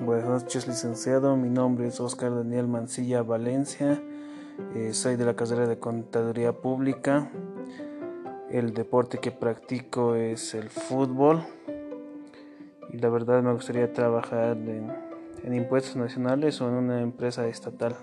Buenas noches, licenciado. Mi nombre es Oscar Daniel Mancilla Valencia. Eh, soy de la carrera de Contaduría Pública. El deporte que practico es el fútbol. Y la verdad me gustaría trabajar en, en impuestos nacionales o en una empresa estatal.